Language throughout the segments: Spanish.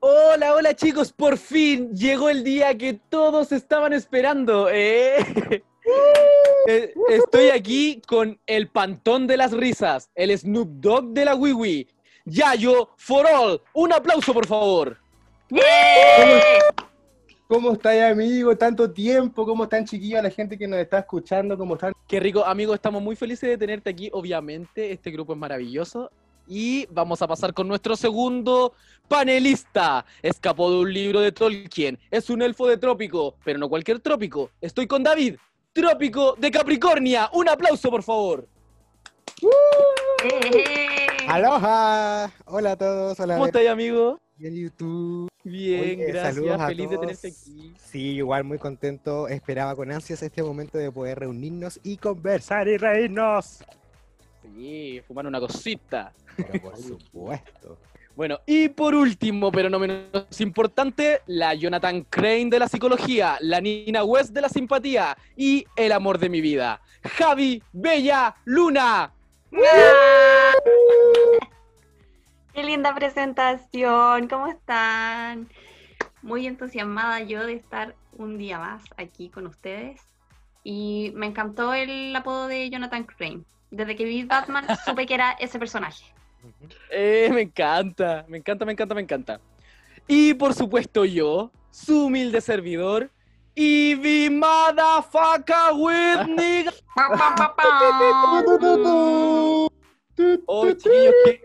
Hola, hola chicos, por fin llegó el día que todos estaban esperando. ¿eh? Eh, Estoy aquí con el pantón de las risas, el Snoop Dogg de la Wiwi, Yayo for all. Un aplauso, por favor. ¿Cómo estáis, amigo? Tanto tiempo, ¿cómo están, chiquillos? La gente que nos está escuchando, ¿cómo están? Qué rico, amigo, estamos muy felices de tenerte aquí, obviamente, este grupo es maravilloso. Y vamos a pasar con nuestro segundo panelista. Escapó de un libro de Tolkien, es un elfo de trópico, pero no cualquier trópico. Estoy con David, trópico de Capricornia. Un aplauso, por favor. Aloha, hola a todos, hola ¿Cómo a estás, amigo? en YouTube. Bien, Oye, saludos gracias, a feliz de tenerte aquí. Sí, igual muy contento, esperaba con ansias este momento de poder reunirnos y conversar y reírnos. Sí, fumar una cosita. Pero por supuesto. Bueno, y por último, pero no menos importante, la Jonathan Crane de la psicología, la Nina West de la simpatía y el amor de mi vida, Javi Bella Luna. Qué linda presentación, ¿cómo están? Muy entusiasmada yo de estar un día más aquí con ustedes. Y me encantó el apodo de Jonathan Crane. Desde que vi Batman supe que era ese personaje. Eh, me encanta, me encanta, me encanta, me encanta. Y por supuesto yo, su humilde servidor, Ivy Motherfucker with nigga. Oh, chiquillos, ¿qué?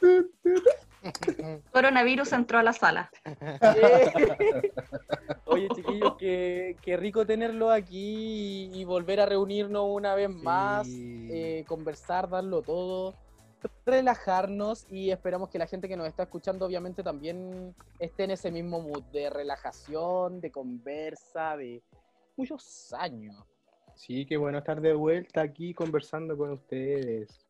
Coronavirus entró a la sala. Oye, chiquillos, qué, qué rico tenerlo aquí y, y volver a reunirnos una vez más, Sí. eh, conversar, darlo todo, relajarnos y esperamos que la gente que nos está escuchando obviamente también esté en ese mismo mood de relajación, de conversa, de muchos años. Sí, qué bueno estar de vuelta aquí conversando con ustedes.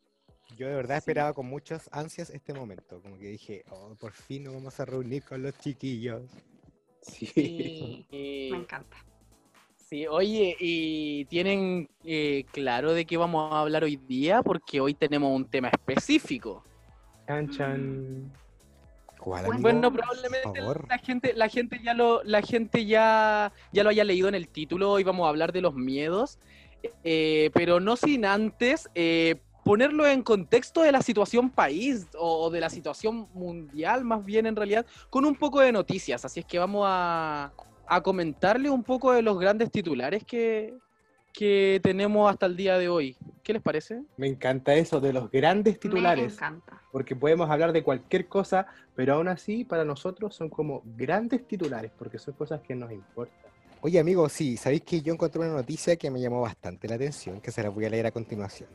Yo de verdad Sí. esperaba con muchas ansias este momento, como que dije, oh, por fin nos vamos a reunir con los chiquillos. Sí. Y- Me encanta. Sí, oye, ¿y tienen eh, claro de qué vamos a hablar hoy día? Porque hoy tenemos un tema específico. Chan, chan. ¿Cuál, Bueno, probablemente favor. la gente, la gente ya lo, la gente ya, ya lo haya leído en el título. Hoy vamos a hablar de los miedos, eh, pero no sin antes eh, ponerlo en contexto de la situación país o, de la situación mundial, más bien en realidad, con un poco de noticias. Así es que vamos a, a comentarle un poco de los grandes titulares que, que tenemos hasta el día de hoy. ¿Qué les parece? Me encanta eso de los grandes Me titulares, encanta. porque podemos hablar de cualquier cosa, pero aún así para nosotros son como grandes titulares, porque son cosas que nos importan. Oye, amigo, sí, sabéis que yo encontré una noticia que me llamó bastante la atención, que se la voy a leer a continuación.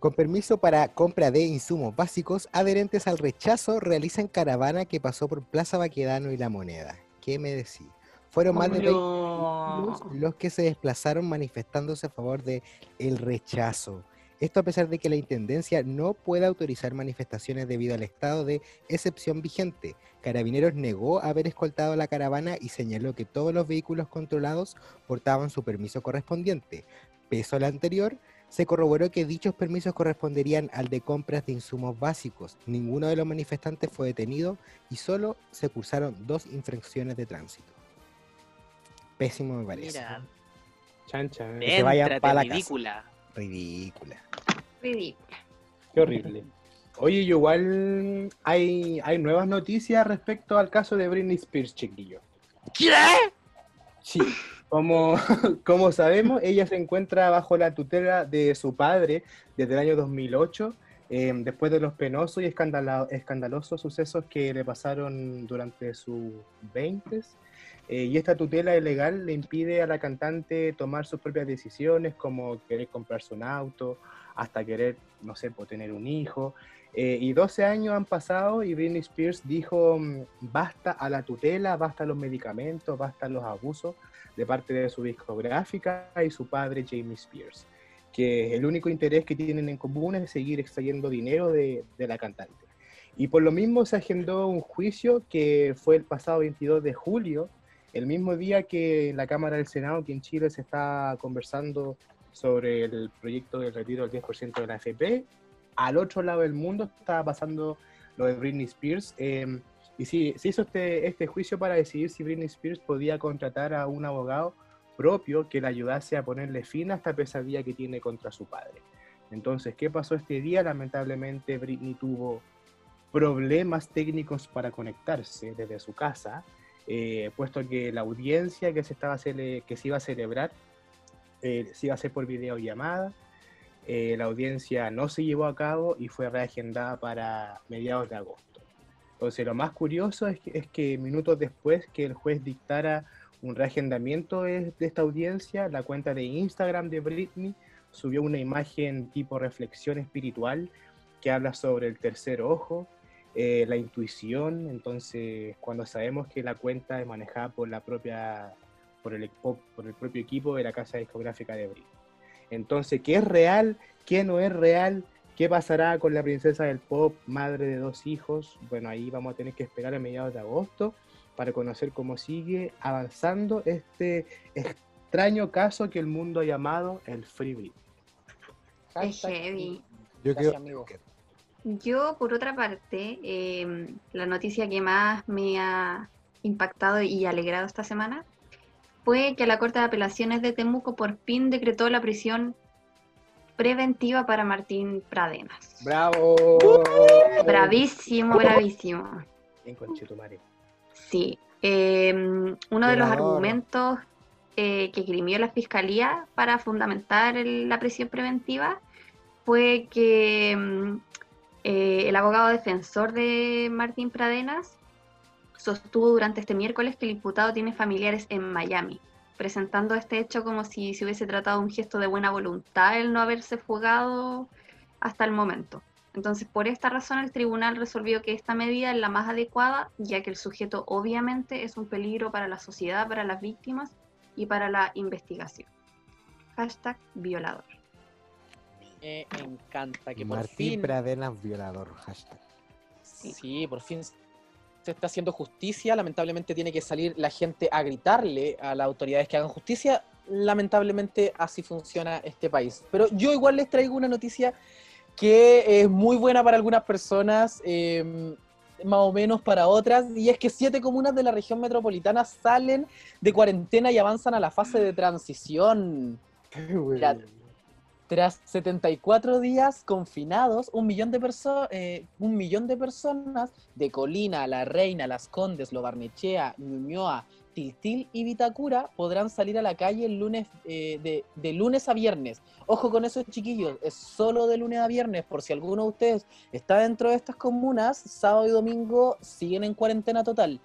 Con permiso para compra de insumos básicos, adherentes al rechazo realizan caravana que pasó por Plaza Baquedano y La Moneda. ¿Qué me decís? Fueron más de 20 No. vehículos los que se desplazaron manifestándose a favor de el rechazo. Esto a pesar de que la Intendencia no puede autorizar manifestaciones debido al estado de excepción vigente. Carabineros negó haber escoltado la caravana y señaló que todos los vehículos controlados portaban su permiso correspondiente. Peso al anterior, se corroboró que dichos permisos corresponderían al de compras de insumos básicos. Ninguno de los manifestantes fue detenido y solo se cursaron dos infracciones de tránsito. Pésimo me parece. Mira, Chan, chan. se vayan Éntrate, pa' la casa. ridícula. Ridícula. Qué horrible. Oye, igual hay, hay nuevas noticias respecto al caso de Britney Spears, chiquillo. ¿Qué? Sí, como, como sabemos, ella se encuentra bajo la tutela de su padre desde el año 2008, eh, después de los penosos y escandalosos sucesos que le pasaron durante sus 20 y esta tutela ilegal le impide a la cantante tomar sus propias decisiones, como querer comprarse un auto, hasta querer, no sé, pues, tener un hijo. Eh, y 12 años han pasado y Britney Spears dijo, mm, basta a la tutela, basta a los medicamentos, basta a los abusos de parte de su discográfica y su padre Jamie Spears, que el único interés que tienen en común es seguir extrayendo dinero de, de la cantante. Y por lo mismo se agendó un juicio que fue el pasado 22 de julio, el mismo día que en la Cámara del Senado, aquí en Chile, se está conversando sobre el proyecto del retiro del 10% de la AFP, al otro lado del mundo estaba pasando lo de Britney Spears. em, y sí, se hizo este, este juicio para decidir si Britney Spears podía contratar a un abogado propio que le ayudase a ponerle fin a esta pesadilla que tiene contra su padre. Entonces, ¿qué pasó este día? Lamentablemente, Britney tuvo problemas técnicos para conectarse desde su casa, eh, puesto que la audiencia que se, estaba que se iba a celebrar eh, se iba a hacer por videollamada. Eh, la audiencia no se llevó a cabo y fue reagendada para mediados de agosto. Entonces, lo más curioso es que, es que minutos después que el juez dictara un reagendamiento de, esta audiencia, la cuenta de Instagram de Britney subió una imagen tipo reflexión espiritual que habla sobre el tercer ojo, eh, la intuición. Entonces, cuando sabemos que la cuenta es manejada por la propia, por el, por el propio equipo de la casa discográfica de Britney. Entonces, ¿qué es real? ¿Qué no es real? ¿Qué pasará con la princesa del pop, madre de dos hijos? Bueno, ahí vamos a tener que esperar a mediados de agosto para conocer cómo sigue avanzando este extraño caso que el mundo ha llamado el Free Britney. Es heavy. Yo Gracias, creo amigo. Yo, por otra parte, em, la noticia que más me ha impactado y alegrado esta semana fue que la Corte de Apelaciones de Temuco por fin decretó la prisión preventiva para Martín Pradenas. ¡Bravo! Bravísimo, bravísimo. Bien, conchetumare. Sí. em, uno de los argumentos eh, que esgrimió la Fiscalía para fundamentar el- la prisión preventiva fue que em, eh, el abogado defensor de Martín Pradenas sostuvo durante este miércoles que el imputado tiene familiares en Miami, presentando este hecho como si se hubiese tratado de un gesto de buena voluntad el no haberse fugado hasta el momento. Entonces, por esta razón, el tribunal resolvió que esta medida es la más adecuada, ya que el sujeto obviamente es un peligro para la sociedad, para las víctimas y para la investigación. Hashtag violador. Me encanta que por Martín fin, Pradenas violador, hashtag. sí, por fin se está haciendo justicia. Lamentablemente tiene que salir la gente a gritarle a las autoridades que hagan justicia. Lamentablemente así funciona este país. Pero yo igual les traigo una noticia que es muy buena para algunas personas, eh, más o menos para otras, y es que siete comunas de la región metropolitana salen de cuarentena y avanzan a la fase de transición. Mira, Tras 74 días confinados, un millón de, eh, un millón de personas de Colina, La Reina, Las Condes, Lo Barnechea, Ñuñoa, Tiltil y Vitacura podrán salir a la calle el lunes, eh, de, lunes a viernes. Ojo con eso, chiquillos, es solo de lunes a viernes, por si alguno de ustedes está dentro de estas comunas, sábado y domingo siguen en cuarentena total.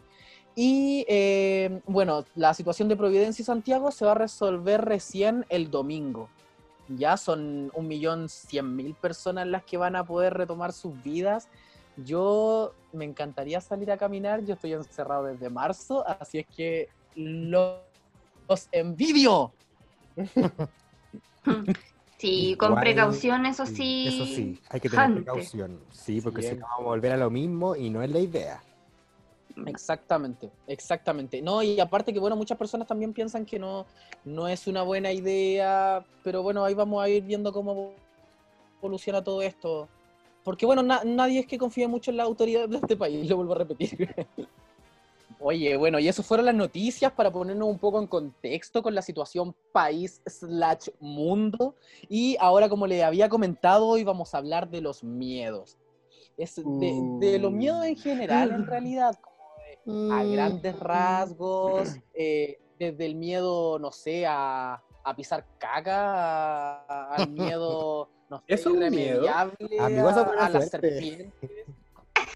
Y eh, bueno, la situación de Providencia y Santiago se va a resolver recién el domingo ya son un millón cien mil personas las que van a poder retomar sus vidas. Yo me encantaría salir a caminar, yo estoy encerrado desde marzo, así es que lo- los envidio. Sí, con Igual, precaución, eso Sí. Eso sí, hay que tener precaución. Sí, porque si no vamos a volver a lo mismo y no es la idea. Exactamente, exactamente. No, y aparte que, bueno, muchas personas también piensan que no, no es una buena idea, pero bueno, ahí vamos a ir viendo cómo evoluciona todo esto. Porque, bueno, na- nadie es que confíe mucho en la autoridad de este país, lo vuelvo a repetir. Oye, bueno, y eso fueron las noticias para ponernos un poco en contexto con la situación país slash mundo. Y ahora, como le había comentado, hoy vamos a hablar de los miedos. Es de, de los miedos en general, en realidad, a grandes rasgos, eh, desde el miedo, no sé, a, a pisar caca, a- al miedo, no sé, ¿Eso es un miedo? Amigo, eso a, a las serpientes.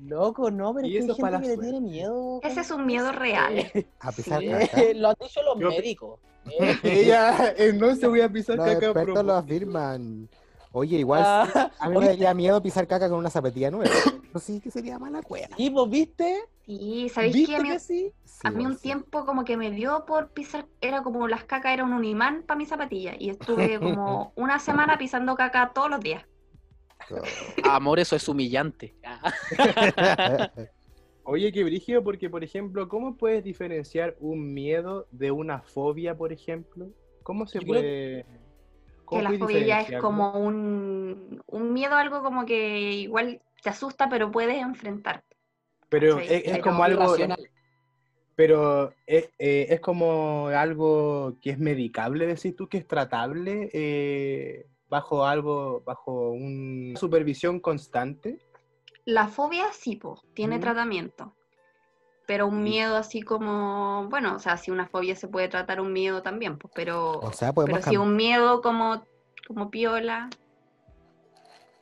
Loco, no, pero es que hay gente que le tiene miedo. Ese es un miedo real. A pisar Sí, caca. lo han dicho los Yo- médicos. Eh, Ella, eh, no se voy a pisar Los caca. expertos lo afirman. Oye, igual ah, a mí me daría miedo pisar caca con una zapatilla nueva. Eso sí que sería mala cueva. ¿Y vos viste? Sí, ¿sabéis ¿Viste qué? A mí, que sí? Sí, a mí un sí. tiempo como que me dio por pisar, era como las cacas eran un imán para mi zapatilla y estuve como una semana pisando caca todos los días. Amor, eso es humillante. Oye, qué brígido, porque, por ejemplo, ¿cómo puedes diferenciar un miedo de una fobia, por ejemplo? ¿Cómo se Yo creo puede...? Que la fobia ya es como un, un miedo, algo como que igual te asusta, pero puedes enfrentarte. Pero es, es Pero como algo... Pero es, eh, es como algo que es medicable, decís tú, que es tratable eh, bajo algo, bajo una supervisión constante. La fobia sí, po, tiene Mm. tratamiento. Pero un miedo así como, bueno, o sea, si una fobia se puede tratar un miedo también, pues, pero, O sea, podemos pero si un miedo como, como piola,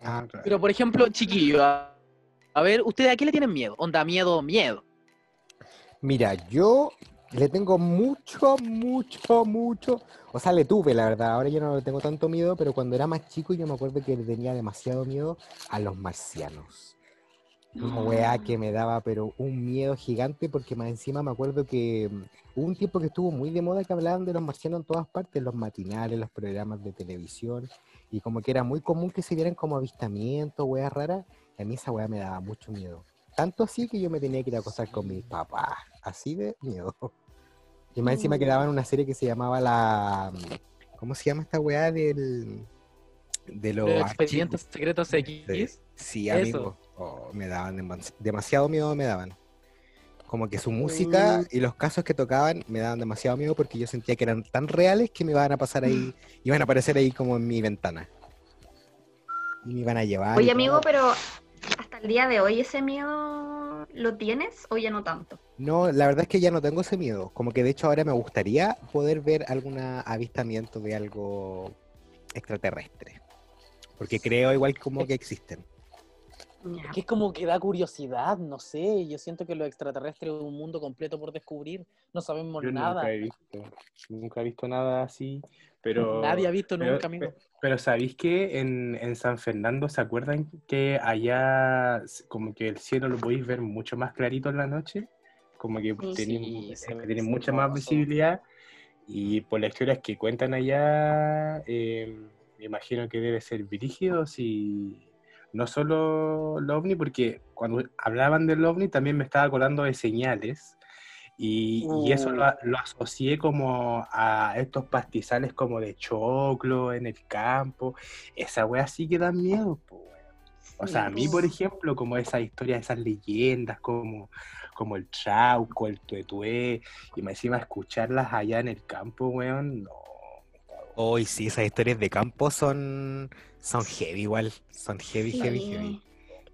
Ah, Pero, por ejemplo, chiquillo, a, a ver, ¿ustedes a qué le tienen miedo? Onda, miedo, miedo. Mira, yo le tengo mucho, mucho, mucho. O sea, le tuve, la verdad. Ahora yo no le tengo tanto miedo, pero cuando era más chico yo me acuerdo que le tenía demasiado miedo a los marcianos. Una weá que me daba, pero un miedo gigante, porque más encima me acuerdo que mm, hubo un tiempo que estuvo muy de moda que hablaban de los marcianos en todas partes, los matinales, los programas de televisión, y como que era muy común que se vieran como avistamientos, weas raras, y a mí esa weá me daba mucho miedo. Tanto así que yo me tenía que ir a acostar con mis papás, así de miedo. Y más encima Mm. daban una serie que se llamaba la... ¿Cómo se llama esta weá del... De los expedientes secretos X. Sí, Eso. Oh, me daban demas- demasiado miedo, me daban. Como que su música y los casos que tocaban me daban demasiado miedo porque yo sentía que eran tan reales que me iban a pasar ahí, iban a aparecer ahí como en mi ventana. Y me iban a llevar. Oye, amigo, todo. pero hasta el día de hoy ese miedo lo tienes o ya no tanto. No, la verdad es que ya no tengo ese miedo. Como que de hecho ahora me gustaría poder ver algún avistamiento de algo extraterrestre. Porque creo igual como que existen. Que es como que da curiosidad, no sé. Yo siento que lo extraterrestre es un mundo completo por descubrir. No sabemos Yo nada. nunca he visto, nunca he visto nada así, pero... Nadie ha visto pero- nunca, amigo. pe- Pero ¿sabéis que en, en San Fernando se acuerdan que allá como que el cielo lo podéis ver mucho más clarito en la noche? Como que Sí, tienen, sí, tienen mucha más visibilidad y por las historias que cuentan allá, eh, me imagino que debe ser brígidos y no solo el ovni, porque cuando hablaban del ovni también me estaba acordando de señales y, y eso lo, a- lo asocié como a estos pastizales como de choclo en el campo. Esa wea sí que da miedo, po, weón. O sea, a mí, por ejemplo, como esas historias, esas leyendas, como, como el Trauco, el Tuetué, y me encima escucharlas allá en el campo, weón, no. me cago. Hoy sí, esas historias de campo son, son heavy igual. Son heavy, heavy, heavy.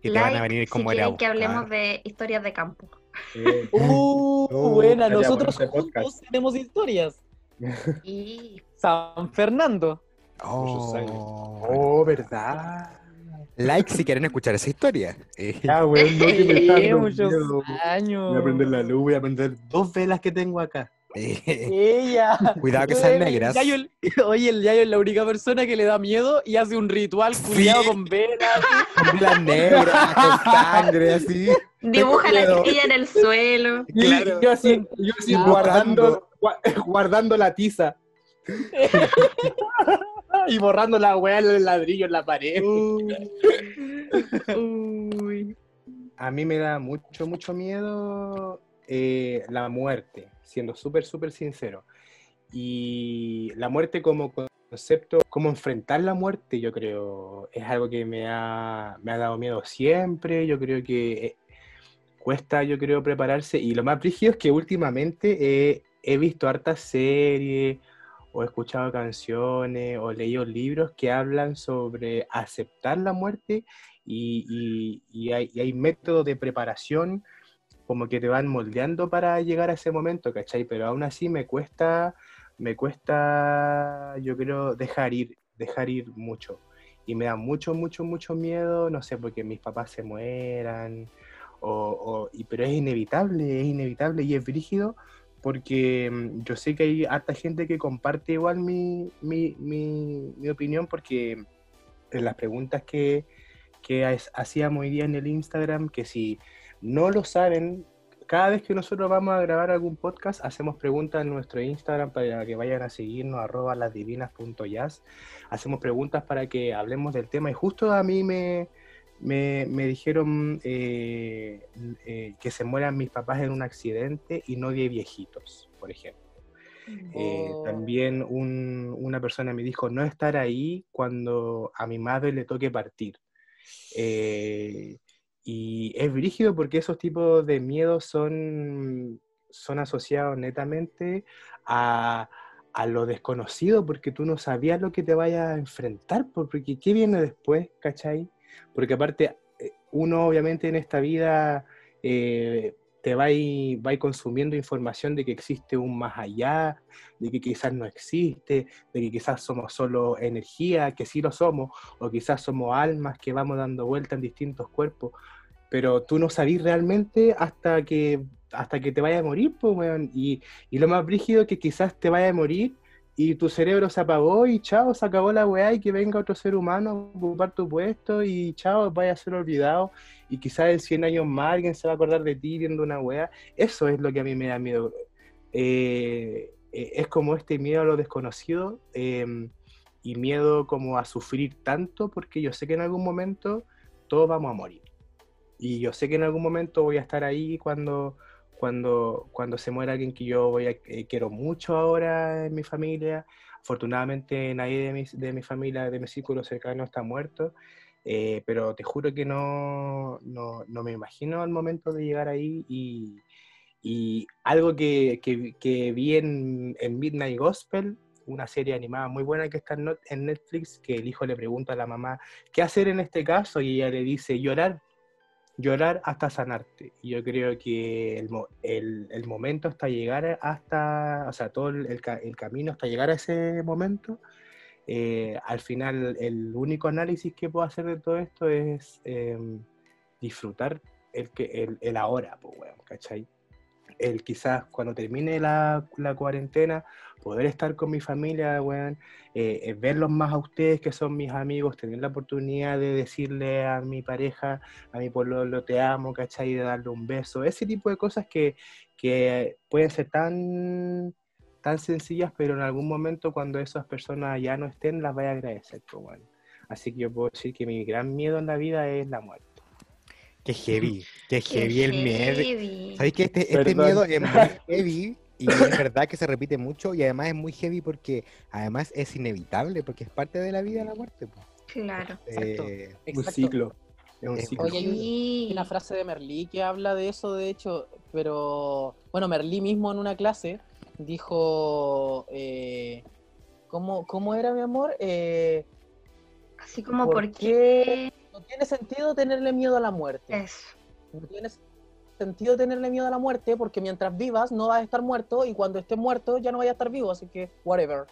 Que te van a venir si como era quieren que hablemos de historias de campo. Eh, Uh, Uh, buena, nosotros bueno podcast. juntos tenemos historias. Y San Fernando. Oh, oh, ¿verdad? like si quieren escuchar esa historia. Eh, Ya, weón, no que me muchos años. Voy a prender la luz, voy a prender dos velas que tengo acá. Ella. Cuidado que sean El negras. Yayo- el- oye, el Yayo es la única persona que le da miedo y hace un ritual culiado Sí. con velas. Con velas negras, con sangre, así. dibuja la estrella en el suelo. Y Claro. yo así, yo así guardando, gua- guardando la tiza. y borrando la weá del ladrillo en la pared. Uy. A mí me da mucho, mucho miedo eh, la muerte, siendo súper, súper sincero. Y la muerte como concepto, como enfrentar la muerte, yo creo, es algo que me ha, me ha dado miedo siempre. Yo creo que eh, cuesta, yo creo, prepararse. Y lo más brígido es que últimamente he visto hartas series o he escuchado canciones o leído libros que hablan sobre aceptar la muerte y hay, y hay métodos de preparación como que te van moldeando para llegar a ese momento, ¿cachai? Pero aún así me cuesta, me cuesta, yo creo, dejar ir, dejar ir mucho. Y me da mucho, mucho, mucho miedo, no sé, porque mis papás se mueran, o, o- y, pero es inevitable, es inevitable y es brígido, porque mm, yo sé que hay harta gente que comparte igual mi, mi, mi, mi opinión, porque en las preguntas que, que ha- hacíamos hoy día en el Instagram, que si no lo saben, cada vez que nosotros vamos a grabar algún podcast, hacemos preguntas en nuestro Instagram para que vayan a seguirnos, arroba lasdivinas.jazz. Hacemos preguntas para que hablemos del tema y justo a mí me, me, me dijeron eh, eh, que se mueran mis papás en un accidente y no de viejitos, por ejemplo. Eh, Oh. también un- una persona me dijo no estar ahí cuando a mi madre le toque partir. Eh, y es brígido porque esos tipos de miedos son, son asociados netamente a, a lo desconocido, porque tú no sabías lo que te vayas a enfrentar, porque ¿qué viene después, cachai? Porque aparte, eh, uno obviamente en esta vida eh, te va y, va consumiendo información de que existe un más allá, de que quizás no existe, de que quizás somos solo energía, que sí lo somos, o quizás somos almas que vamos dando vuelta en distintos cuerpos, pero tú no sabís realmente hasta que, hasta que te vaya a morir, pues, y, y lo más brígido es que quizás te vaya a morir y tu cerebro se apagó y chao, se acabó la weá y que venga otro ser humano a ocupar tu puesto y chao, vaya a ser olvidado y quizás en 100 años más alguien se va a acordar de ti viendo una weá. Eso es lo que a mí me da miedo. Eh, eh, es como este miedo a lo desconocido em, y miedo como a sufrir tanto porque yo sé que en algún momento todos vamos a morir. Y yo sé que en algún momento voy a estar ahí cuando cuando, cuando se muere alguien que yo voy a, eh, quiero mucho ahora en mi familia. Afortunadamente nadie de mi, de mi familia, de mi círculo cercano está muerto, eh, pero te juro que no, no, no, me imagino el momento de llegar ahí y, y algo que, que, que vi en, en, Midnight Gospel, una serie animada muy buena que está en Netflix, que el hijo le pregunta a la mamá, ¿qué hacer en este caso? Y ella le dice, llorar llorar hasta sanarte. Yo creo que el, el, el, momento hasta llegar hasta, o sea, todo el, el camino hasta llegar a ese momento, eh, al final el único análisis que puedo hacer de todo esto es eh, disfrutar el, el, el ahora, pues, bueno, ¿cachai? El quizás cuando termine la, la cuarentena poder estar con mi familia, weón, eh, eh, verlos más a ustedes que son mis amigos, tener la oportunidad de decirle a mi pareja, a mi pueblo, lo te amo, ¿cachai? De darle un beso, ese tipo de cosas que, que pueden ser tan, tan sencillas, pero en algún momento cuando esas personas ya no estén, las voy a agradecer, pues, Así que yo puedo decir que mi gran miedo en la vida es la muerte. Qué heavy, qué heavy el miedo. ¿Sabes que este, este miedo es muy heavy y es verdad que se repite mucho y además es muy heavy porque además es inevitable, porque es parte de la vida la muerte. Claro. Eh, un ciclo. Es un ciclo. Oye, hay una frase de Merlí que habla de eso, de hecho, pero bueno, Merlí mismo en una clase dijo, eh, ¿cómo, ¿cómo, era mi amor? Eh, Así como, ¿por, qué? No tiene sentido tenerle miedo a la muerte. Eso. No tiene sentido tenerle miedo a la muerte porque mientras vivas no vas a estar muerto y cuando estés muerto ya no vayas a estar vivo, así que whatever.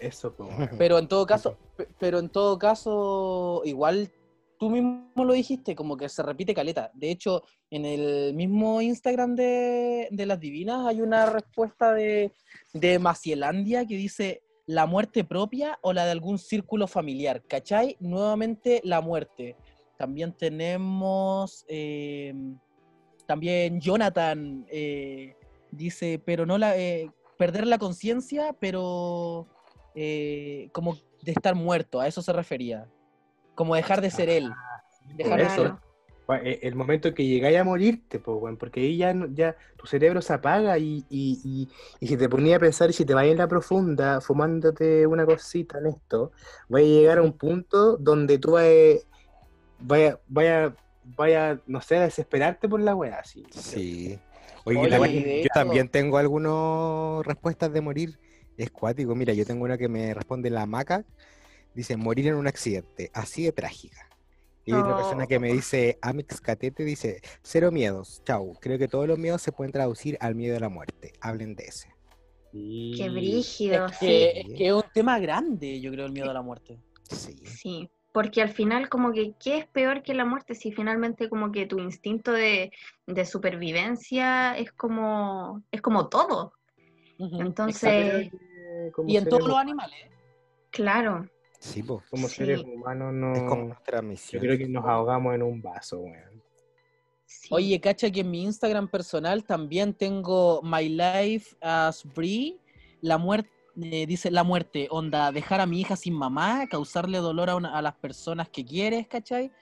Eso, pero en todo caso, pero en todo caso, igual tú mismo lo dijiste, como que se repite caleta. De hecho, en el mismo Instagram de, de las divinas hay una respuesta de, de Macielandia que dice la muerte propia o la de algún círculo familiar. ¿Cachai? Nuevamente la muerte. También tenemos... Eh, también Jonathan eh, dice, pero no la, eh, perder la conciencia, pero eh, como de estar muerto, a eso se refería. Como dejar de ser él. Ah, Dejar de ser. E, el momento que llegáis a morirte, pues, porque ahí ya, ya tu cerebro se apaga y, y, y, y, si te ponía a pensar y si te vas en la profunda fumándote una cosita en esto, va a llegar a un punto donde tú vaya, vaya, vaya, no sé, a desesperarte por la weá, así. Sí. Oye, yo también tengo algunas respuestas de morir. Es cuático. Mira, yo tengo una que me responde la maca. Dice, morir en un accidente. Así de trágica. Y otra persona que me dice, Amix Catete, dice, cero miedos. Chau. Creo que todos los miedos se pueden traducir al miedo de la muerte. Hablen de ese. Qué brígido. Es que, es que es un tema grande, yo creo, el miedo a la muerte. Sí. Sí porque al final como que qué es peor que la muerte si finalmente como que tu instinto de, de supervivencia es como es como todo entonces y en todos los animales claro sí pues como Sí. seres humanos no es como nuestra yo misión. creo que nos ahogamos en un vaso weón. sí. Oye, cacha que en mi Instagram personal también tengo My Life as Brie, la muerte, dice la muerte, onda, dejar a mi hija sin mamá, causarle dolor a, una- a las personas que quieres, ¿cachai?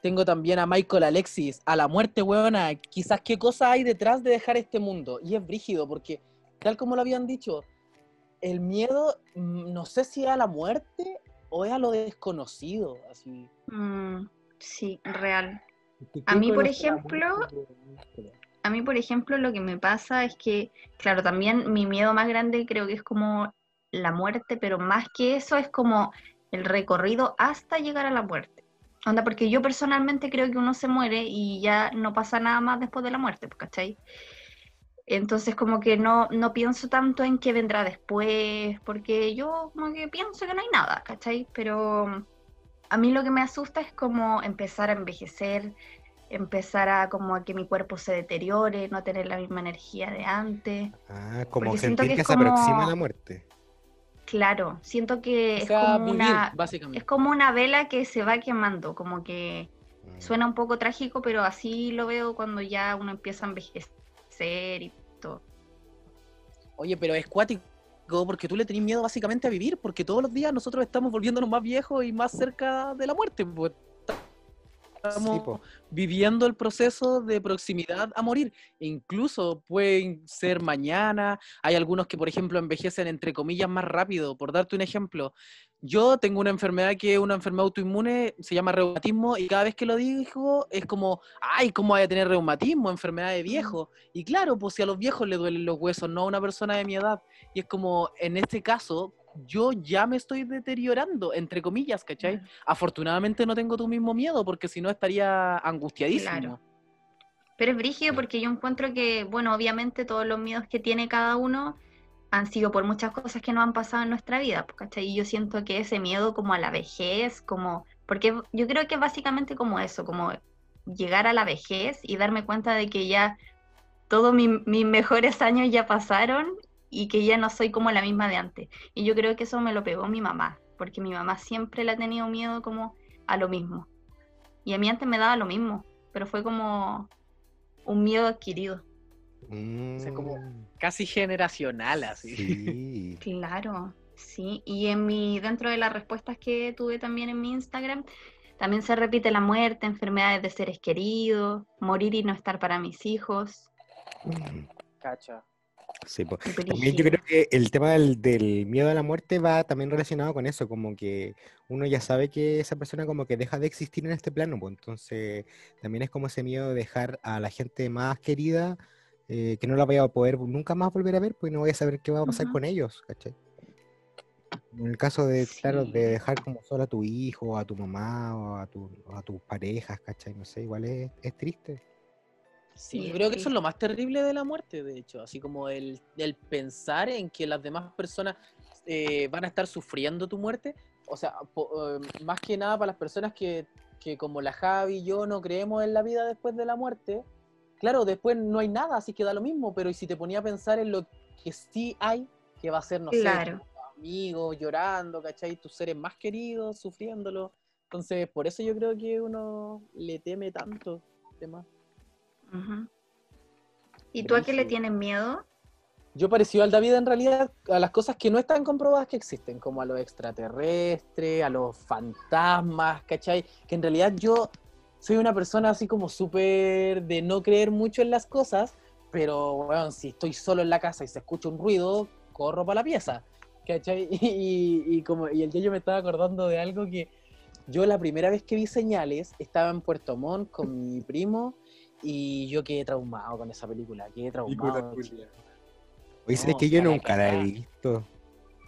Tengo también a Michael Alexis, a la muerte, weona, quizás qué cosa hay detrás de dejar este mundo. Y es brígido, porque tal como lo habían dicho, el miedo, mm, no sé si es a la muerte o es a lo desconocido, así. Mm, sí real A mí, por ejemplo? A mí, por ejemplo, lo que me pasa es que, claro, también mi miedo más grande creo que es como la muerte, pero más que eso es como el recorrido hasta llegar a la muerte. Onda, porque yo personalmente creo que uno se muere y ya no pasa nada más después de la muerte, pues, ¿cachai? Entonces como que no, no pienso tanto en qué vendrá después, porque yo como que pienso que no hay nada, ¿cachai? Pero a mí lo que me asusta es como empezar a envejecer, empezar a como a que mi cuerpo se deteriore, no tener la misma energía de antes. Ah, como Porque sentir que que, es se aproxima como- la muerte. Claro, siento que O es sea, como vivir, una, básicamente. es como una vela que se va quemando, como que Mm. suena un poco trágico, pero así lo veo cuando ya uno empieza a envejecer y todo. Oye, pero es cuático porque tú le tenés miedo básicamente a vivir, porque todos los días nosotros estamos volviéndonos más viejos y más cerca de la muerte. Pues estamos Sí, viviendo el proceso de proximidad a morir. Incluso pueden ser mañana. Hay algunos que, por ejemplo, envejecen entre comillas más rápido. Por darte un ejemplo, yo tengo una enfermedad que es una enfermedad autoinmune, se llama reumatismo, y cada vez que lo digo es como, ay, ¿cómo voy a tener reumatismo? Enfermedad de viejo. Y claro, pues si a los viejos les duelen los huesos, no a una persona de mi edad. Y es como, en este caso, yo ya me estoy deteriorando, entre comillas, ¿cachai? Afortunadamente no tengo tu mismo miedo, porque si no estaría angustiadísimo. Claro. Pero es brígido porque yo encuentro que, bueno, obviamente todos los miedos que tiene cada uno han sido por muchas cosas que nos han pasado en nuestra vida, pues, ¿cachai? Y yo siento que ese miedo como a la vejez, como, porque yo creo que es básicamente como eso, como llegar a la vejez y darme cuenta de que ya todos mi- mis mejores años ya pasaron y que ya no soy como la misma de antes. Y yo creo que eso me lo pegó mi mamá, porque mi mamá siempre le ha tenido miedo como a lo mismo. Y a mí antes me daba lo mismo, pero fue como un miedo adquirido. sea, como- Mm, Casi generacional, así. Sí. Claro, sí. Y en mi, dentro de las respuestas que tuve también en mi Instagram, también se repite la muerte, enfermedades de seres queridos, morir y no estar para mis hijos. Mm, Cacha. Sí. Qué También yo creo que el tema del, del miedo a la muerte va también relacionado con eso, como que uno ya sabe que esa persona como que deja de existir en este plano, pues entonces también es como ese miedo de dejar a la gente más querida, eh, que no la voy a poder nunca más volver a ver, pues no voy a saber qué va a pasar con ellos, ¿cachai? En el caso de, claro, de dejar como solo a tu hijo, a tu mamá, o a, tu, a tus parejas, ¿cachai? No sé, igual es, es triste. Sí, Sí, yo creo que eso es lo más terrible de la muerte, de hecho, así como el, el pensar en que las demás personas eh, van a estar sufriendo tu muerte, o sea, po- eh, más que nada para las personas que, que como la Javi y yo no creemos en la vida después de la muerte, claro, después no hay nada, así que da lo mismo, pero ¿y si te ponía a pensar en lo que sí hay, que va a ser, no Claro. sé, tus amigos llorando, ¿cachai? Tus seres más queridos sufriéndolo, entonces por eso yo creo que uno le teme tanto, tema. ¿Y tú a qué le tienes miedo? Yo parecido al David en realidad a las cosas que no están comprobadas que existen, como a los extraterrestres, a los fantasmas, ¿cachai? Que en realidad yo soy una persona así como súper de no creer mucho en las cosas, pero bueno, si estoy solo en la casa y se escucha un ruido, corro para la pieza, ¿cachai? Y, y como, y el día yo me estaba acordando de algo que yo la primera vez que vi señales estaba en Puerto Montt con mi primo y yo quedé traumado con esa película, quedé traumado. Oye, No, ¿sabes que yo nunca la he visto?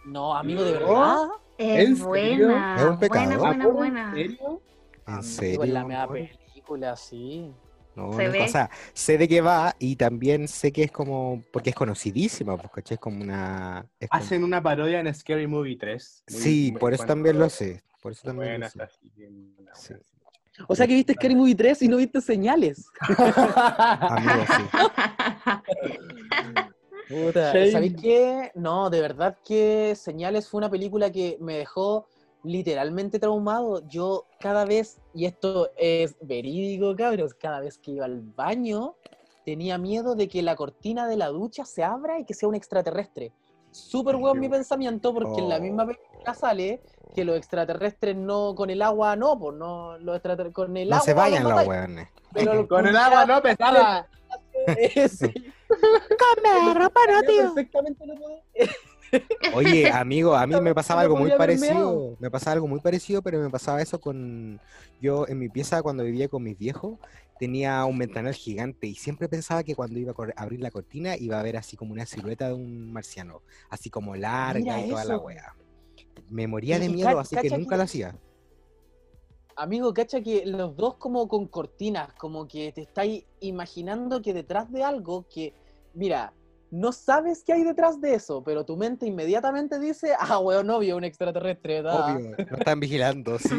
No, amigo, de ¿No? verdad. Es buena, ¿Es un pecado? buena, buena, buena. ¿En serio? ¿En Amigo, serio? es la mea película, sí. No, Se nunca, ve. o sea, sé de qué va y también sé que es como, porque es conocidísima, ¿cachai? Es como una... es como- Hacen una parodia en Scary Movie 3. muy- Sí, muy- por eso también lo sé, por eso también lo sé. bien, buena, Sí. O sea que viste Scary Movie 3 y no viste señales. Amigo, sí. Puta. ¿Sabéis qué? No, de verdad que Señales fue una película que me dejó literalmente traumado. Yo cada vez, y esto es verídico, cabros, cada vez que iba al baño tenía miedo de que la cortina de la ducha se abra y que sea un extraterrestre. Súper qué mi pensamiento porque en la misma Oh. Película sale que los extraterrestres no, con el agua no, pues no, los extraterrestres con el No agua se vayan los los pero Con el agua no pesada. Eh, sí. ¡Come, ropa no, tío! perfectamente lo que- Oye, amigo, a mí me pasaba No algo muy haber parecido. Me pasaba algo muy parecido, pero me pasaba eso con. Yo en mi pieza, cuando vivía con mis viejos, tenía un ventanal gigante y siempre pensaba que cuando iba a abrir la cortina iba a ver así como una silueta de un marciano, así como larga Mira y toda la wea. Me moría de miedo, así que nunca que- lo hacía. Amigo, cacha que los dos como con cortinas, como que te estáis imaginando que detrás de algo que, mira, no sabes qué hay detrás de eso, pero tu mente inmediatamente dice, ah, weón, obvio, un extraterrestre. da". Obvio, lo están vigilando, sí.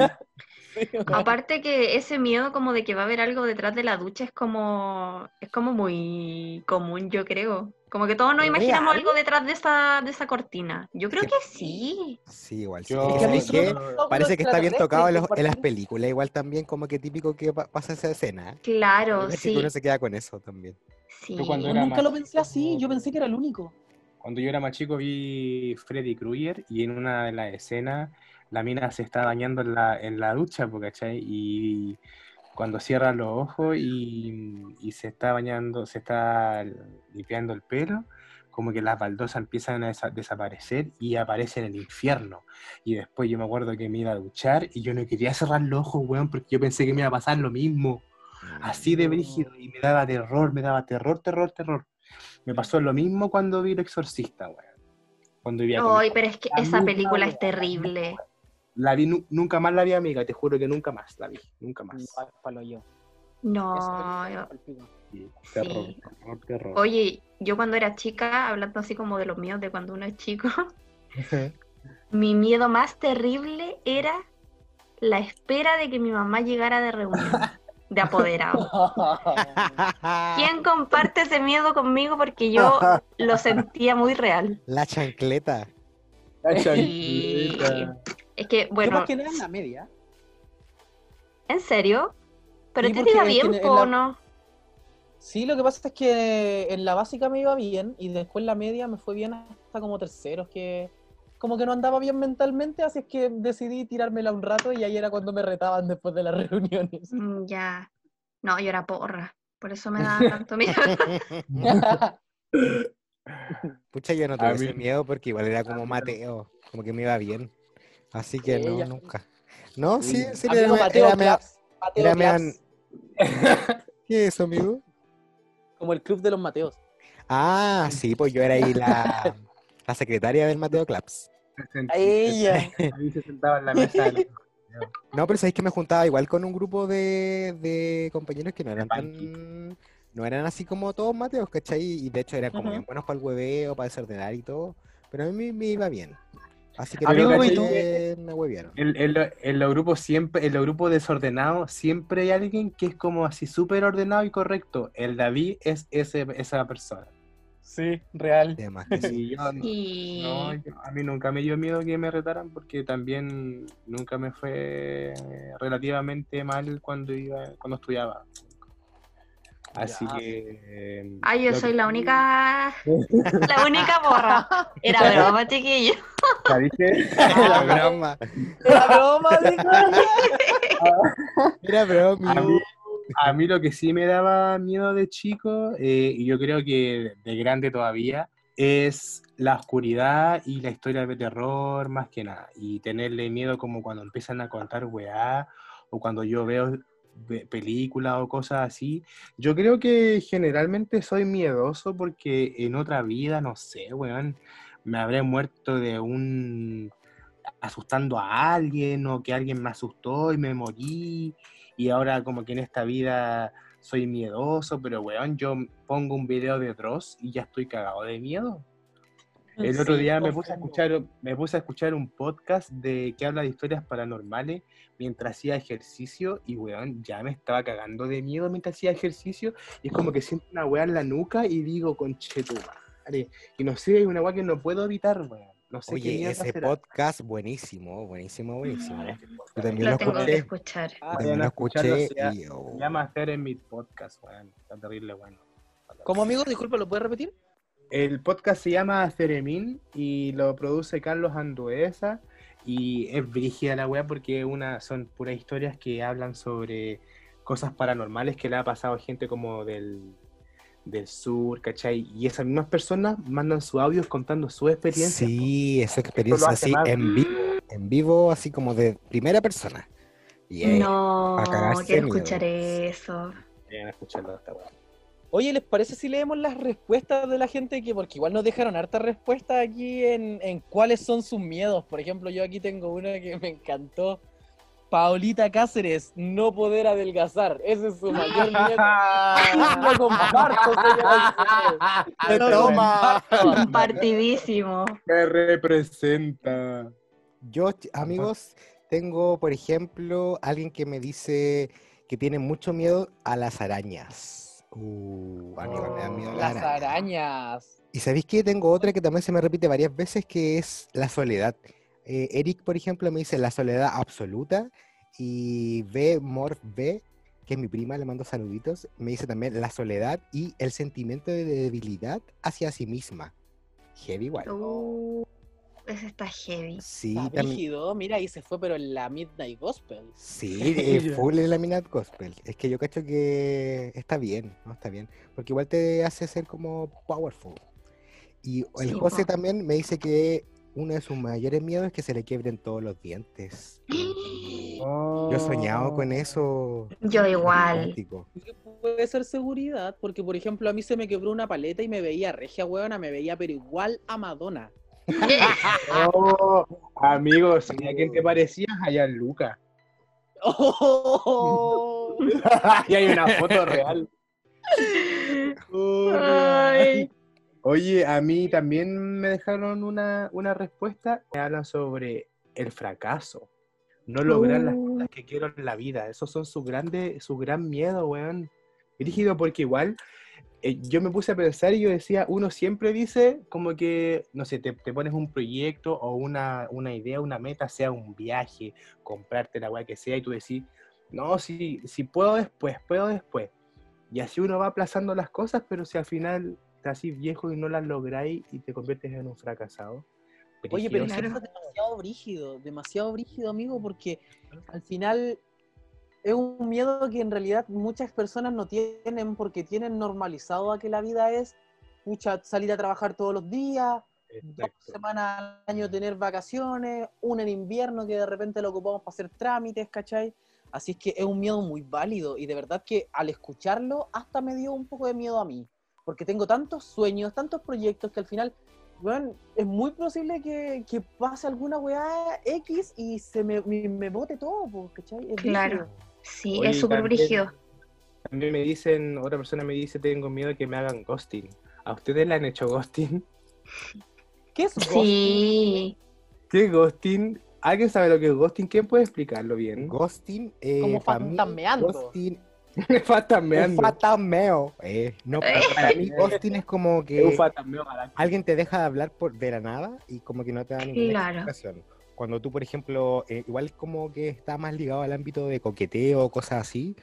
Aparte que ese miedo como de que va a haber algo detrás de la ducha es como es como muy común, yo creo. Como que todos nos imaginamos algo detrás de esa de esa cortina. Yo creo que- que sí. Sí, igual. sí. Yo- Es que, Parece que está bien tocado en, los- en las películas, igual también como que típico que pa- pasa esa escena. Claro, Parece que sí. uno se queda con eso también. Sí. Yo cuando Yo era nunca más lo pensé así, yo pensé que era el único. Cuando yo era más chico vi Freddy Krueger y en una de las escenas la mina se está bañando en la, en la ducha, ¿cachai? Y cuando cierra los ojos y, y se está bañando, se está limpiando el pelo, como que las baldosas empiezan a desa- desaparecer y aparece en el infierno. Y después yo me acuerdo que me iba a duchar y yo no quería cerrar los ojos, weón, porque yo pensé que me iba a pasar lo mismo. Así de brígido y me daba terror, me daba terror, terror, terror. Me pasó lo mismo cuando vi El Exorcista, weón. Cuando con Ay, pero es que esa película es terrible. La vi, nu- nunca más la vi, amiga, te juro que nunca más la vi, nunca más. Pa- palo yo. No. Yo- palpico. Sí, terror, Sí. terror, terror. Oye, yo cuando era chica, hablando así como de los míos de cuando uno es chico, mi miedo más terrible era la espera de que mi mamá llegara de reunión, de apoderado. ¿Quién comparte ese miedo conmigo? Porque yo lo sentía muy real. La chancleta. La Sí. Es que, Yo bueno, más que nada en la media. ¿en serio? Pero te iba bien, en- en po, la- ¿no? Sí, lo que pasa es que en la básica me iba bien y después en la media me fue bien hasta como terceros, que como que no andaba bien mentalmente, así es que decidí tirármela un rato y ahí era cuando me retaban después de las reuniones. Mm, Ya. No, yo era porra. Por eso me daba tanto miedo. Pucha, yo no tuve ese miedo porque igual era como Mateo, como que me iba bien. Así que no, Ella- nunca. No, sí, Sí. sí, era, Mateo era mea- Claps, Mateo era ¿Qué es eso, amigo? como el club de los Mateos. Ah, sí, pues yo era ahí la, la secretaria del Mateo Claps. ella. Ahí se sentaba en la mesa. No, pero sabéis que me juntaba igual con un grupo de, de compañeros que no eran tan. No eran así como todos Mateos, ¿cachai? Y de hecho eran como bien buenos para el hueveo, para desordenar y todo. Pero a mí me iba bien. Así que Amigo, no ¿y caché tú? que me huevearon. En, en lo- en los grupos siempre, en los grupos desordenados, siempre hay alguien que es como así súper ordenado y correcto. El David es ese, esa persona. Sí, real. Que sí. Y yo, Y no, yo- a mí nunca me dio miedo que me retaran porque también nunca me fue relativamente mal cuando iba, cuando estudiaba. Así Ya. que. eh, Ay, yo soy que la única, la única porra. Era broma, chiquillo. ¿Sabes qué? Era broma. Era broma. Era broma. A mí, a mí lo que sí me daba miedo de chico, eh, y yo creo que de grande todavía, es la oscuridad y la historia de terror más que nada. Y tenerle miedo como cuando empiezan a contar weá, o cuando yo veo ve- películas o cosas así. Yo creo que generalmente soy miedoso porque en otra vida, no sé, weón, me habré muerto de un asustando a alguien o que alguien me asustó y me morí y ahora como que en esta vida soy miedoso, pero weón, yo pongo un video de Dross y ya estoy cagado de miedo. El otro día me puse a escuchar, me puse a escuchar un podcast de que habla de historias paranormales mientras hacía ejercicio y weón, ya me estaba cagando de miedo mientras hacía ejercicio y es como que siento una weá en la nuca y digo, Y no sé, es una weá que no puedo evitar, weón. No sé qué Oye, mierda ese será. podcast, buenísimo, buenísimo, buenísimo. Yo también Lo lo tengo que escuchar. Yo Ah, también lo escuché sea- y, oh, Se llama hacer en mi podcast, weón. Está terrible, bueno. Como amigo, disculpa, ¿lo puedes repetir? El podcast se llama Ceremín y lo produce Carlos Anduesa y es brígida la weá porque una, son puras historias que hablan sobre cosas paranormales que le ha pasado a gente como del, del sur, ¿cachai? Y esas mismas personas mandan sus audios contando su experiencia. Sí, esa experiencia así más- en vivo, en vivo, así como de primera persona. Y, eh, No, quiero escuchar eso. Vayan a escucharlo esta weá. Oye, ¿les parece si leemos las respuestas de la gente? que Porque igual nos dejaron hartas respuestas aquí en, en cuáles son sus miedos. Por ejemplo, yo aquí tengo una que me encantó. Paulita Cáceres, no poder adelgazar. Ese es su mayor miedo. Lo comparto, toma! Compartidísimo. Me representa. Yo, amigos, tengo, por ejemplo, alguien que me dice que tiene mucho miedo a las arañas. Uh, amigo, me da miedo las Las arañas. arañas. Y sabéis que tengo otra que también se me repite varias veces, que es la soledad. Eh, Eric, por ejemplo, me dice la soledad absoluta. Y B, Morph B, que es mi prima, le mando saluditos, me dice también la soledad y el sentimiento de debilidad hacia sí misma. Heavy igual. Uh, ese está heavy. Sí, Está también. brígido, mira, ahí se fue, pero en la Midnight Gospel. Sí, eh, full en la Minat Gospel. Es que yo cacho que está bien, ¿no? Está bien. Porque igual te hace ser como powerful. Y el Sí, José también me dice que uno de sus mayores miedos es que se le quiebren todos los dientes. Yo he soñado con eso. Yo igual. Puede ser seguridad, porque por ejemplo a mí se me quebró una paleta y me veía regia huevona, me veía pero igual a Madonna. Oh, amigo, ¿sabía quién te parecías? Allá Luca. ¡Oh! y hay una foto real. Ay. Oye, a mí también me dejaron una, una respuesta que hablan sobre el fracaso. No lograr las Uh. cosas que quiero en la vida. Esos son sus grandes, su gran miedo, weón. Rígido porque igual eh, yo me puse a pensar y yo decía, uno siempre dice como que, no sé, te, te pones un proyecto o una, una idea, una meta, sea un viaje, comprarte la weá que sea, y tú decís, no, si, si puedo después, puedo después. Y así uno va aplazando las cosas, pero si al final te haces viejo y no las lográis y te conviertes en un fracasado. Oye, pero eso es demasiado brígido, demasiado brígido, amigo, porque al final es un miedo que en realidad muchas personas no tienen porque tienen normalizado a que la vida es mucha, salir a trabajar todos los días, dos Exacto. semanas al año tener vacaciones, una en invierno que de repente lo ocupamos para hacer trámites, ¿cachai? Así es que es un miedo muy válido y de verdad que al escucharlo hasta me dio un poco de miedo a mí, porque tengo tantos sueños, tantos proyectos que al final, bueno, es muy posible que, que pase alguna weá X y se me, me, me bote todo, po, ¿cachai? Es Claro. brígido. Sí, Oye, es súper brígido. También me dicen, otra persona me dice, tengo miedo de que me hagan ghosting. ¿A ustedes le han hecho ghosting? ¿Qué es ghosting? Sí. ¿Qué es ghosting? ¿Alguien sabe lo que es ghosting? ¿Quién puede explicarlo bien? Ghosting, eh, Como fantasmeando. Ghosting Me Un fantasmeando. fatameo. Eh, no, para, para mí, ghosting es como Es un que alguien te deja de hablar por, de la nada y como que no te da ninguna Claro. explicación. Cuando tú, por ejemplo, eh, igual como que está más ligado al ámbito de coqueteo o cosas así,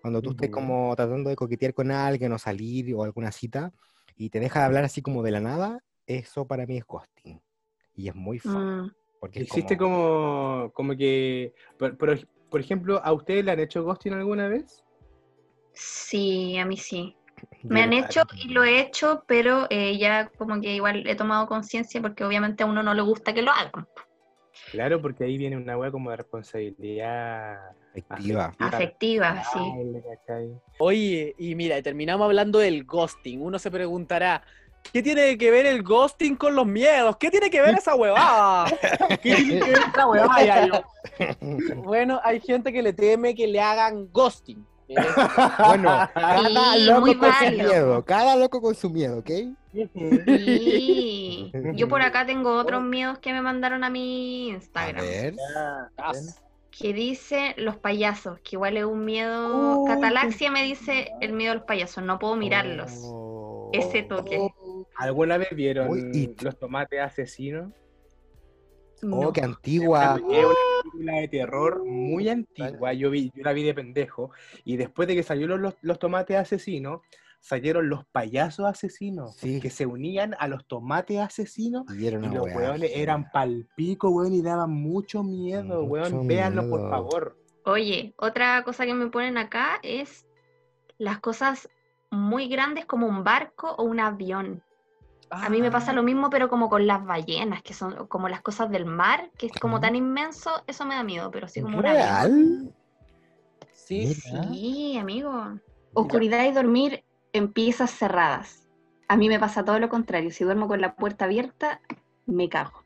cuando tú estés Ujú. como tratando de coquetear con alguien o salir o alguna cita y te deja de hablar así como de la nada, eso para mí es ghosting. Y es muy fun. Mm. Porque es Existe como... como, como que, por, por- por ejemplo, ¿a ustedes le han hecho ghosting alguna vez? Sí, a mí sí. Me han hecho y lo he hecho, pero eh, ya como que igual he tomado conciencia porque obviamente a uno no le gusta que lo hagan. Claro, porque ahí viene una wea como de responsabilidad Afectiva. Afectiva, sí. Oye, y mira, terminamos hablando del ghosting. Uno se preguntará, ¿qué tiene que ver el ghosting con los miedos? ¿Qué tiene que ver esa huevada? ¿Qué tiene que ver? Ay, ay, bueno, hay gente que le teme que le hagan ghosting. Bueno, cada Sí, loco con su miedo, cada loco con su miedo, ¿ok? Sí. Yo por acá tengo otros miedos que me mandaron a mi A Instagram. ver. ah, Que dice los payasos, que igual es un miedo. Catalaxia me dice el miedo a los payasos, no puedo mirarlos. Oh. Ese toque. ¿Alguna vez vieron los tomates asesinos? Oh, No. qué antigua. Película de terror muy antigua. Yo, vi, yo la vi de pendejo. Y después de que salieron los, los tomates asesinos, salieron los payasos asesinos. Sí. Que se unían a los tomates asesinos. Y los weá weones fea. eran palpico, weón, y daban mucho miedo, Mucho weón. Véanlo, por favor. Oye, otra cosa que me ponen acá es las cosas muy grandes como un barco o un avión. A mí me Ah. pasa lo mismo, pero como con las ballenas, que son como las cosas del mar, que es como tan inmenso, eso me da miedo, pero así como. ¿Real? Sí, Mira. Sí, amigo. Oscuridad y dormir en piezas cerradas. A mí me pasa todo lo contrario. Si duermo con la puerta abierta, me cago.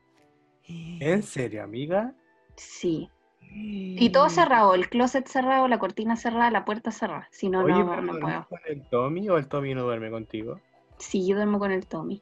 ¿En serio, amiga? Sí. Y todo cerrado, el closet cerrado, la cortina cerrada, la puerta cerrada. Si no, Oye, no, pero no ¿duermes puedo. con el Tommy o el Tommy no duerme contigo? Sí, yo duermo con el Tommy.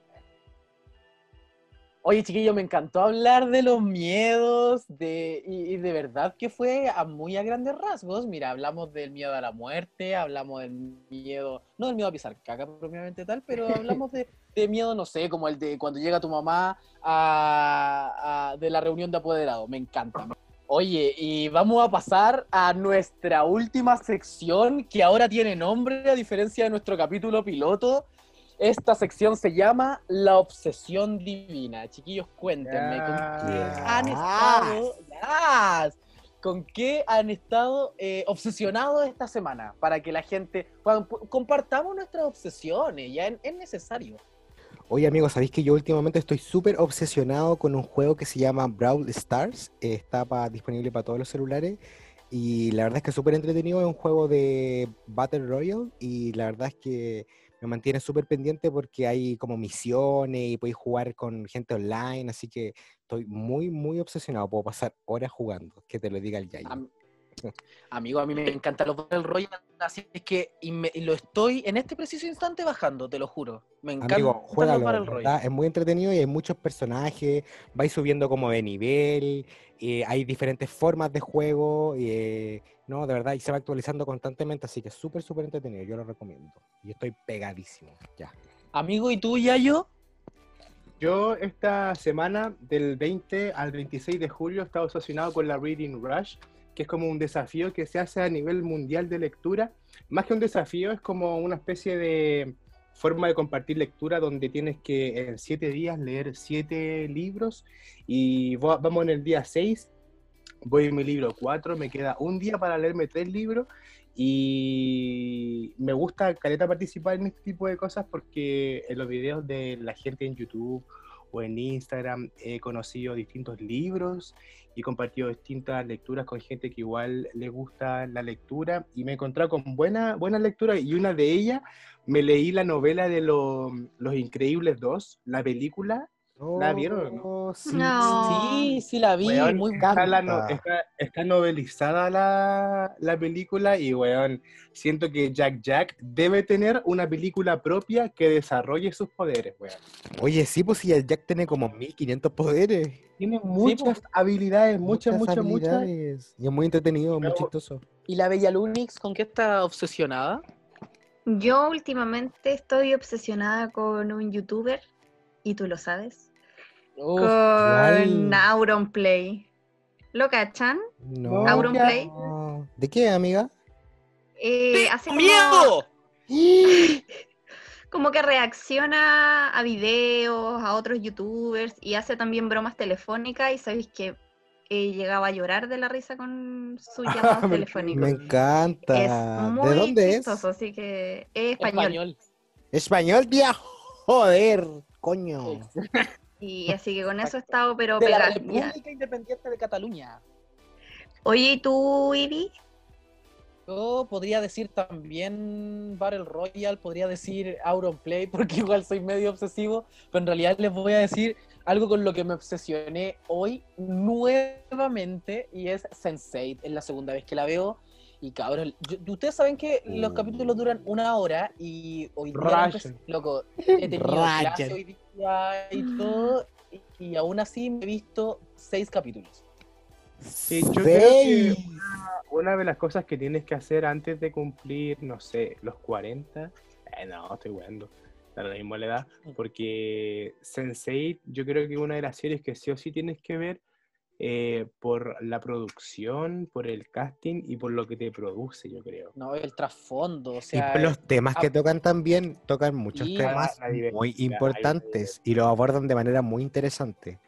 Oye, chiquillo, me encantó hablar de los miedos, de, y, y de verdad que fue a muy a grandes rasgos. Mira, hablamos del miedo a la muerte, hablamos del miedo, no del miedo a pisar caca propiamente tal, pero hablamos de, de miedo, no sé, como el de cuando llega tu mamá a, a- de la reunión de apoderado. Me encanta. Oye, y vamos a pasar a nuestra última sección, que ahora tiene nombre, a diferencia de nuestro capítulo piloto. Esta sección se llama La Obsesión Divina. Chiquillos, cuéntenme, ¿con qué han estado, Yes. ¿Con qué han estado eh, obsesionados esta semana? Para que la gente, bueno, compartamos nuestras obsesiones, ya es, es necesario. Oye amigos, ¿sabéis que yo últimamente estoy súper obsesionado con un juego que se llama Brawl Stars? Eh, está pa- disponible para todos los celulares y la verdad es que es súper entretenido, es un juego de Battle Royale y la verdad es que me mantiene súper pendiente porque hay como misiones y podéis jugar con gente online, así que estoy muy, muy obsesionado, puedo pasar horas jugando, que te lo diga el Yayo. Am- amigo, a mí me encantan los Battle Royale, así es que y me- y lo estoy en este preciso instante bajando, te lo juro. Me encantan Amigo, los Battle Royale. es muy entretenido y hay muchos personajes, vais subiendo como de nivel, eh, hay diferentes formas de juego, eh, no, de verdad, y se va actualizando constantemente, así que es súper, súper entretenido, yo lo recomiendo. Y estoy pegadísimo, ya. Amigo, ¿y tú, Yayo? Yo esta semana, del 20 al 26 de julio, he estado obsesionado con la Reading Rush, que es como un desafío que se hace a nivel mundial de lectura. Más que un desafío, es como una especie de forma de compartir lectura donde tienes que en siete días leer siete libros y vamos en el día 6, voy en mi libro 4, me queda un día para leerme tres libros y me gusta caleta participar en este tipo de cosas porque en los videos de la gente en YouTube o en Instagram he conocido distintos libros y he compartido distintas lecturas con gente que igual le gusta la lectura y me he encontrado con buena, buena lectura y una de ellas me leí la novela de lo- Los Increíbles 2, la película. ¿La vieron o Oh, sí, No. Sí, sí la vi, Weón, muy está, la no- está- está novelizada la, la película y, weón, siento que Jack Jack debe tener una película propia que desarrolle sus poderes, weón. Oye, sí, pues el Jack tiene como 1500 poderes. Tiene muchas habilidades, muchas, muchas, muchas. habilidades. Y es muy entretenido, muy chistoso. ¿Y la Bella Lunix con qué está obsesionada? Yo últimamente estoy obsesionada con un youtuber, y tú lo sabes, Uf, con ¿cuál? Auronplay. ¿Lo cachan? No. Auronplay. no. ¿De qué, amiga? Eh, hace como- ¡Miedo! como que reacciona a videos, a otros youtubers y hace también bromas telefónicas y sabéis que he llegado a llorar de la risa con sus llamados Me telefónicos. Me Es encanta. muy ¿De dónde chistoso, así que es español. Español. es? Español, tía. Joder, coño. Y así que con eso he estado, pero De la pegada. ya. República Independiente de Cataluña. Oye, ¿y tú, Iri? Yo podría decir también Battle Royale, podría decir Auronplay, porque igual soy medio obsesivo, pero en realidad les voy a decir algo con lo que me obsesioné hoy nuevamente, y es Sense8, es la segunda vez que la veo, y cabrón, yo- ustedes saben que los Uh. capítulos duran una hora, y hoy día, empecé- loco, he tenido clase hoy día y todo, y, y aún así me he visto seis capítulos. Sí, yo creo que una de las cosas que tienes que hacer antes de cumplir, no sé, los 40, eh, no, estoy jugando, da la misma edad, porque Sense8 yo creo que una de las series que sí o sí tienes que ver eh, por la producción, por el casting y por lo que te produce, yo creo. No, el trasfondo, o Y sea... por los temas que ah, tocan también, tocan muchos Sí, temas muy importantes y los abordan de manera muy interesante.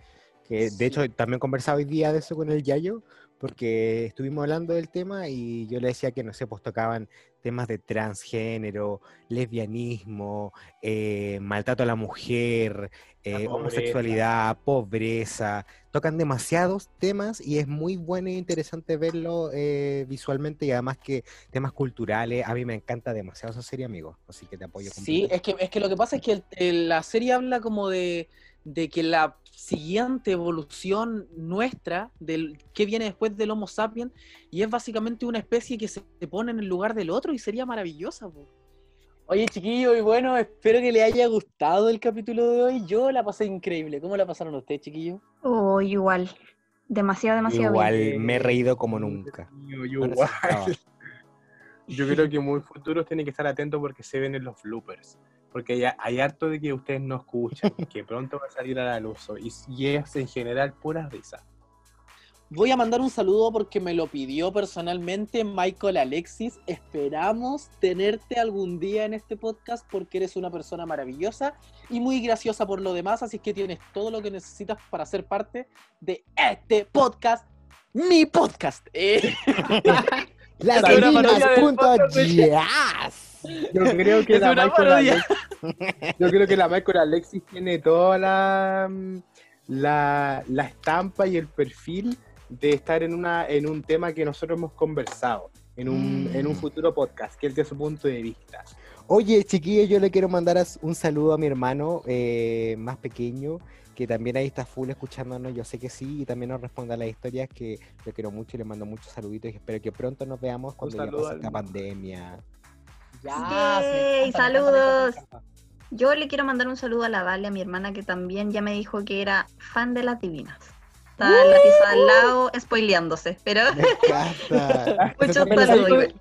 Que Sí. de hecho también conversaba hoy día de eso con el Yayo, porque estuvimos hablando del tema y yo le decía que, no sé, pues tocaban temas de transgénero, lesbianismo, eh, maltrato a la mujer, eh, homosexualidad, pobreza. Tocan demasiados temas y es muy bueno e interesante verlo eh, visualmente y además que temas culturales. A mí me encanta demasiado esa serie, amigo. Así que te apoyo Sí, es que, es que lo que pasa es que el- el- la serie habla como de, de que la siguiente evolución nuestra, del que viene después del Homo sapiens, y es básicamente una especie que se, pone en el lugar del otro y sería maravillosa. po. Oye, chiquillos, y bueno, espero que les haya gustado el capítulo de hoy. Yo la pasé increíble. ¿Cómo la pasaron ustedes, chiquillos? Oh, igual. Demasiado, demasiado Igual bien. me he reído como nunca. Yo, yo No igual. Yo creo que muy futuros tienen que estar atentos porque se ven en los bloopers. Porque hay, hay harto de que ustedes no escuchan, que pronto va a salir a la luz. Y, y es en general pura risa. Voy a mandar un saludo porque me lo pidió personalmente Michael Alexis. Esperamos tenerte algún día en este podcast porque eres una persona maravillosa y muy graciosa por lo demás, así que tienes todo lo que necesitas para ser parte de este podcast, mi podcast. Eh, Las Es Yo creo que la Michael. Alexis, yo creo que la Michael Alexis tiene toda la, mm, la, la estampa y el perfil de estar en una en un tema que nosotros hemos conversado en un, en un Mm. futuro podcast, que es de su punto de vista. Oye, chiquillos, yo le quiero mandar un saludo a mi hermano eh, más pequeño, que también ahí está full escuchándonos, yo sé que sí, y también nos responde a las historias, que lo quiero mucho y le mando muchos saluditos y espero que pronto nos veamos cuando ya pase esta pandemia. Ya, Yay, encanta, saludos. Yo le quiero mandar un saludo a la Vale, a mi hermana, que también ya me dijo que era fan de las divinas. Está en la pieza al lado spoileándose, pero muchos saludos.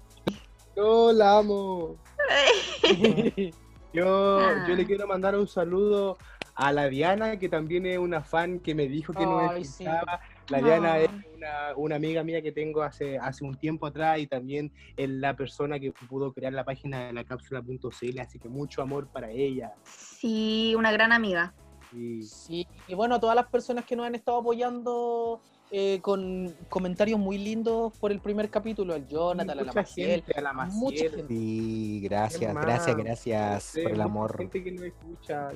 Yo la amo. Yo, Ah. yo le quiero mandar un saludo a la Diana, que también es una fan que me dijo que no sí. escuchaba. La Diana es Ah. una, una amiga mía que tengo hace, hace un tiempo atrás y también es la persona que pudo crear la página de la cápsula.cl, así que mucho amor para ella. Sí, una gran amiga. Y Sí, y bueno, a todas las personas que nos han estado apoyando eh, con comentarios muy lindos por el primer capítulo, el Jonathan, a la Maciel, gente, a la mucha Maciel. gente. Sí, gracias, gracias, gracias por el mucha amor. gente que no escucha.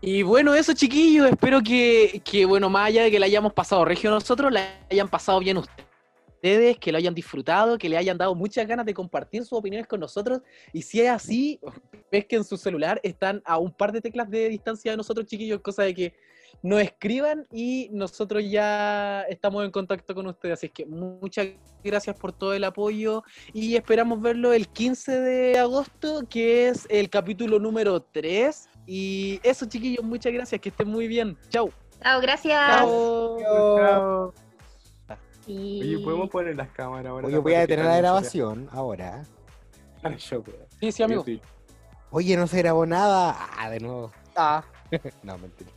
Y bueno, eso chiquillos, espero que, que, bueno, más allá de que la hayamos pasado regio nosotros, la hayan pasado bien ustedes, que lo hayan disfrutado, que le hayan dado muchas ganas de compartir sus opiniones con nosotros. Y si es así, ves que en su celular están a un par de teclas de distancia de nosotros, chiquillos, cosa de que nos escriban y nosotros ya estamos en contacto con ustedes. Así que muchas gracias por todo el apoyo y esperamos verlo el 15 de agosto, que es el capítulo número 3. Y eso, chiquillos, muchas gracias, que estén muy bien. Chau. Chao, gracias. Chao. Chao. Y- Oye, podemos poner las cámaras ahora. Oye, voy a detener la grabación ahora. Yo. Sí, sí, amigo. Sí. Oye, no se grabó nada. Ah, de nuevo. Ah. No, mentira.